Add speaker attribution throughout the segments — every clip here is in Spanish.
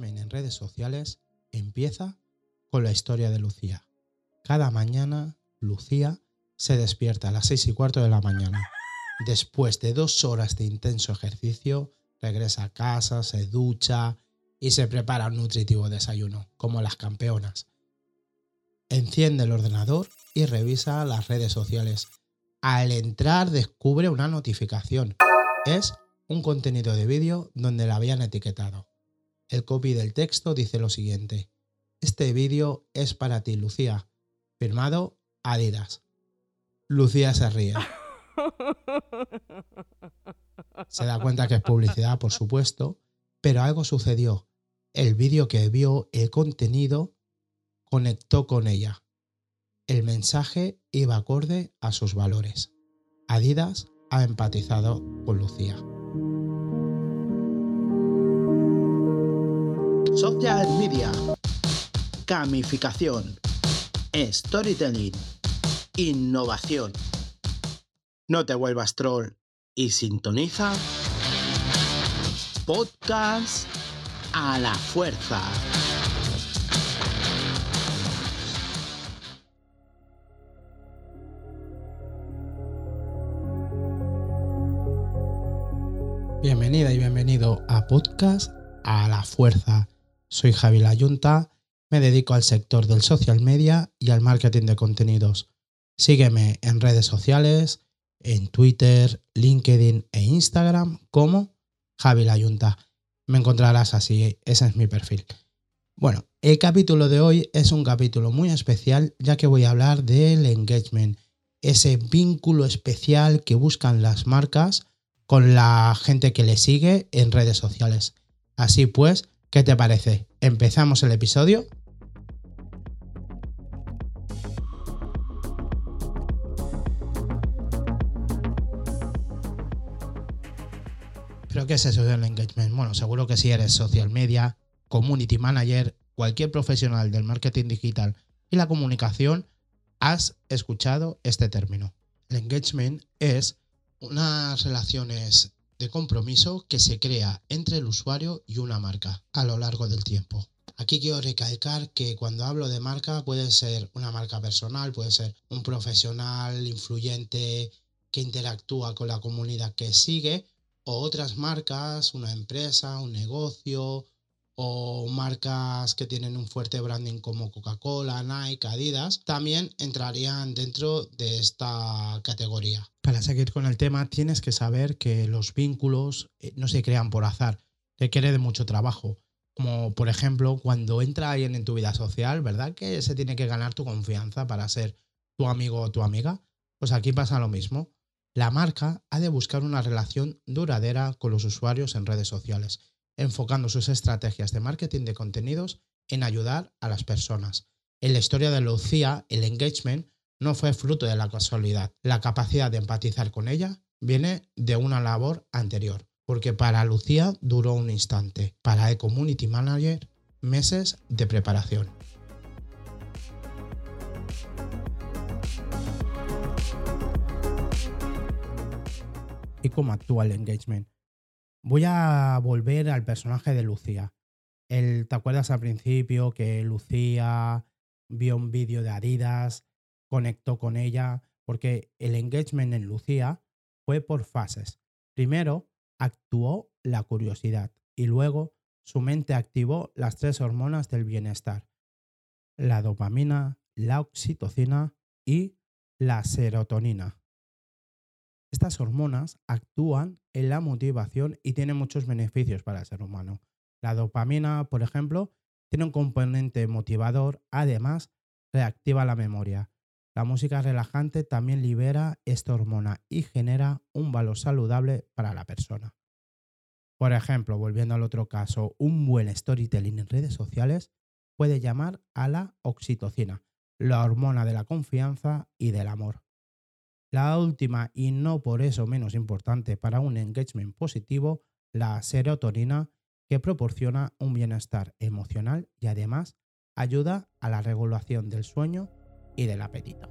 Speaker 1: en redes sociales empieza con la historia de Lucía. Cada mañana, Lucía se despierta a las 6 y cuarto de la mañana. Después de dos horas de intenso ejercicio, regresa a casa, se ducha y se prepara un nutritivo desayuno, como las campeonas. Enciende el ordenador y revisa las redes sociales. Al entrar descubre una notificación. Es un contenido de vídeo donde la habían etiquetado. El copy del texto dice lo siguiente. Este vídeo es para ti, Lucía. Firmado Adidas. Lucía se ríe. Se da cuenta que es publicidad, por supuesto, pero algo sucedió. El vídeo que vio, el contenido, conectó con ella. El mensaje iba acorde a sus valores. Adidas ha empatizado con Lucía.
Speaker 2: Social media, gamificación, storytelling, innovación. No te vuelvas troll y sintoniza podcast a la fuerza.
Speaker 1: Bienvenida y bienvenido a Podcast a la Fuerza. Soy Javi Layunta, me dedico al sector del social media y al marketing de contenidos. Sígueme en redes sociales, en Twitter, LinkedIn e Instagram como Javi Layunta. Me encontrarás así, ese es mi perfil. Bueno, el capítulo de hoy es un capítulo muy especial ya que voy a hablar del engagement, ese vínculo especial que buscan las marcas con la gente que le sigue en redes sociales. Así pues, ¿qué te parece? ¿Empezamos el episodio? ¿Pero qué es eso del engagement? Bueno, seguro que si eres social media, community manager, cualquier profesional del marketing digital y la comunicación, has escuchado este término. El engagement es unas relaciones de compromiso que se crea entre el usuario y una marca a lo largo del tiempo. Aquí quiero recalcar que cuando hablo de marca puede ser una marca personal, puede ser un profesional influyente que interactúa con la comunidad que sigue o otras marcas, una empresa, un negocio o marcas que tienen un fuerte branding como Coca-Cola, Nike, Adidas, también entrarían dentro de esta categoría. Para seguir con el tema, tienes que saber que los vínculos eh, no se crean por azar, requiere de mucho trabajo. Como por ejemplo, cuando entra alguien en tu vida social, ¿verdad? Que se tiene que ganar tu confianza para ser tu amigo o tu amiga. Pues aquí pasa lo mismo. La marca ha de buscar una relación duradera con los usuarios en redes sociales enfocando sus estrategias de marketing de contenidos en ayudar a las personas. En la historia de Lucía, el engagement no fue fruto de la casualidad. La capacidad de empatizar con ella viene de una labor anterior, porque para Lucía duró un instante, para el Community Manager meses de preparación. ¿Y cómo actúa el engagement? Voy a volver al personaje de Lucía. ¿Te acuerdas al principio que Lucía vio un vídeo de Adidas, conectó con ella? Porque el engagement en Lucía fue por fases. Primero actuó la curiosidad y luego su mente activó las tres hormonas del bienestar. La dopamina, la oxitocina y la serotonina. Estas hormonas actúan en la motivación y tienen muchos beneficios para el ser humano. La dopamina, por ejemplo, tiene un componente motivador, además reactiva la memoria. La música relajante también libera esta hormona y genera un valor saludable para la persona. Por ejemplo, volviendo al otro caso, un buen storytelling en redes sociales puede llamar a la oxitocina, la hormona de la confianza y del amor. La última, y no por eso menos importante para un engagement positivo, la serotonina, que proporciona un bienestar emocional y además ayuda a la regulación del sueño y del apetito.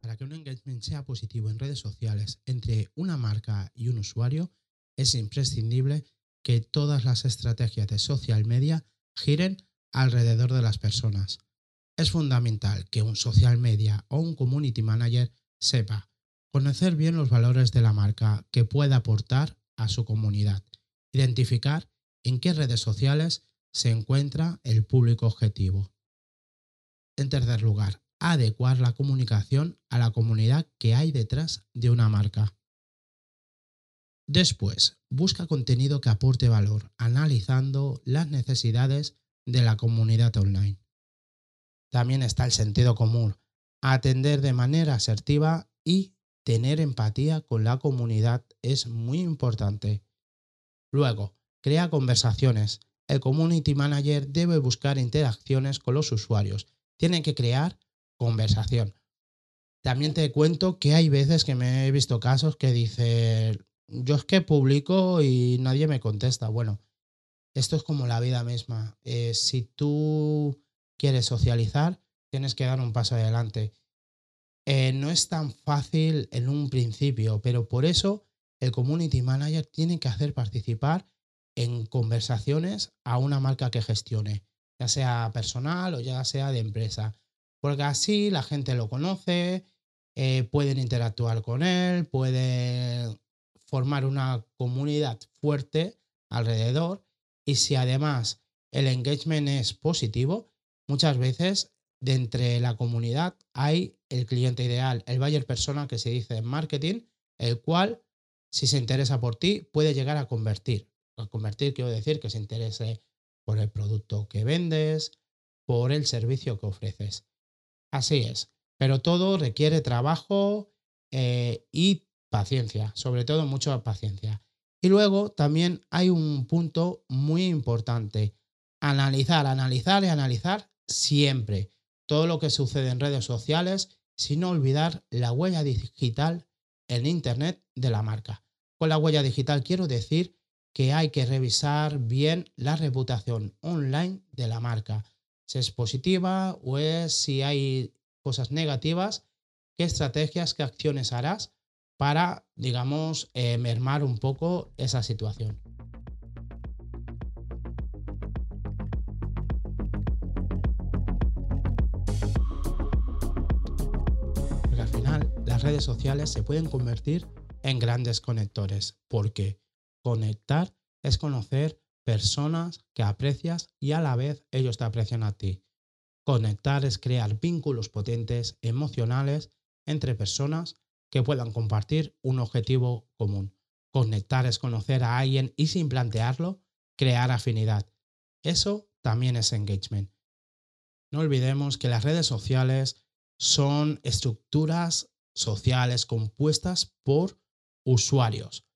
Speaker 1: Para que un engagement sea positivo en redes sociales entre una marca y un usuario, es imprescindible que todas las estrategias de social media giren alrededor de las personas. Es fundamental que un social media o un community manager sepa conocer bien los valores de la marca que pueda aportar a su comunidad, identificar en qué redes sociales se encuentra el público objetivo. En tercer lugar, adecuar la comunicación a la comunidad que hay detrás de una marca. Después, busca contenido que aporte valor, analizando las necesidades de la comunidad online. También está el sentido común, atender de manera asertiva y tener empatía con la comunidad es muy importante. Luego, crea conversaciones. El community manager debe buscar interacciones con los usuarios. Tiene que crear conversación. También te cuento que hay veces que me he visto casos que dice, yo es que publico y nadie me contesta. Bueno, esto es como la vida misma. Eh, si tú quieres socializar, tienes que dar un paso adelante. Eh, no es tan fácil en un principio, pero por eso el community manager tiene que hacer participar en conversaciones a una marca que gestione, ya sea personal o ya sea de empresa, porque así la gente lo conoce, eh, pueden interactuar con él, pueden formar una comunidad fuerte alrededor y si además el engagement es positivo, muchas veces de entre la comunidad hay el cliente ideal, el buyer persona que se dice en marketing, el cual, si se interesa por ti, puede llegar a convertir. A convertir quiero decir que se interese por el producto que vendes, por el servicio que ofreces. Así es, pero todo requiere trabajo eh, y paciencia, sobre todo mucha paciencia. Y luego también hay un punto muy importante, analizar, analizar y analizar siempre todo lo que sucede en redes sociales sin olvidar la huella digital en Internet de la marca. Con la huella digital quiero decir que hay que revisar bien la reputación online de la marca, si es positiva o es si hay cosas negativas, qué estrategias, qué acciones harás para, digamos, eh, mermar un poco esa situación. redes sociales se pueden convertir en grandes conectores, porque conectar es conocer personas que aprecias y a la vez ellos te aprecian a ti. Conectar es crear vínculos potentes, emocionales, entre personas que puedan compartir un objetivo común. Conectar es conocer a alguien y sin plantearlo, crear afinidad. Eso también es engagement. No olvidemos que las redes sociales son estructuras sociales compuestas por usuarios,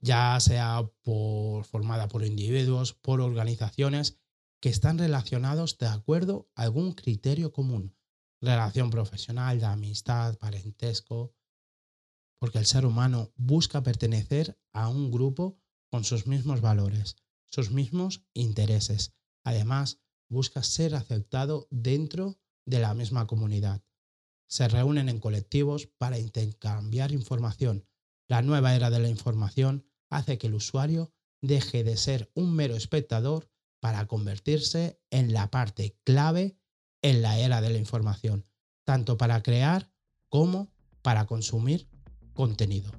Speaker 1: ya sea por, formada por individuos, por organizaciones que están relacionados de acuerdo a algún criterio común, relación profesional, de amistad, parentesco, porque el ser humano busca pertenecer a un grupo con sus mismos valores, sus mismos intereses. Además, busca ser aceptado dentro de la misma comunidad se reúnen en colectivos para intercambiar información. La nueva era de la información hace que el usuario deje de ser un mero espectador para convertirse en la parte clave en la era de la información, tanto para crear como para consumir contenido.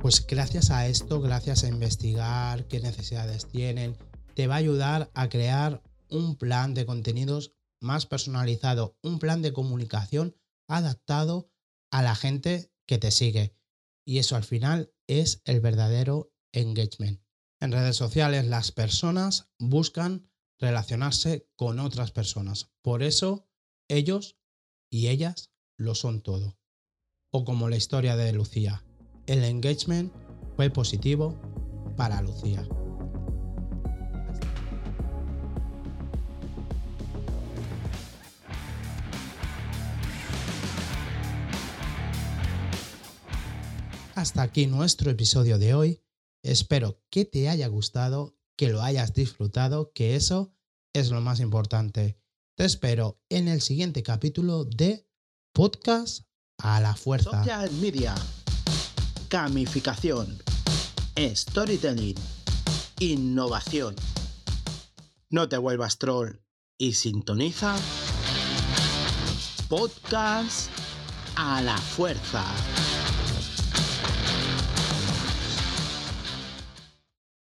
Speaker 1: Pues gracias a esto, gracias a investigar qué necesidades tienen, te va a ayudar a crear un plan de contenidos más personalizado, un plan de comunicación adaptado a la gente que te sigue. Y eso al final es el verdadero engagement. En redes sociales las personas buscan relacionarse con otras personas. Por eso ellos y ellas lo son todo. O como la historia de Lucía el engagement fue positivo para Lucía. Hasta aquí nuestro episodio de hoy. Espero que te haya gustado que lo hayas disfrutado, que eso es lo más importante. Te espero en el siguiente capítulo de Podcast a la Fuerza.
Speaker 2: Social media, gamificación, storytelling, innovación. No te vuelvas troll y sintoniza Podcast a la Fuerza.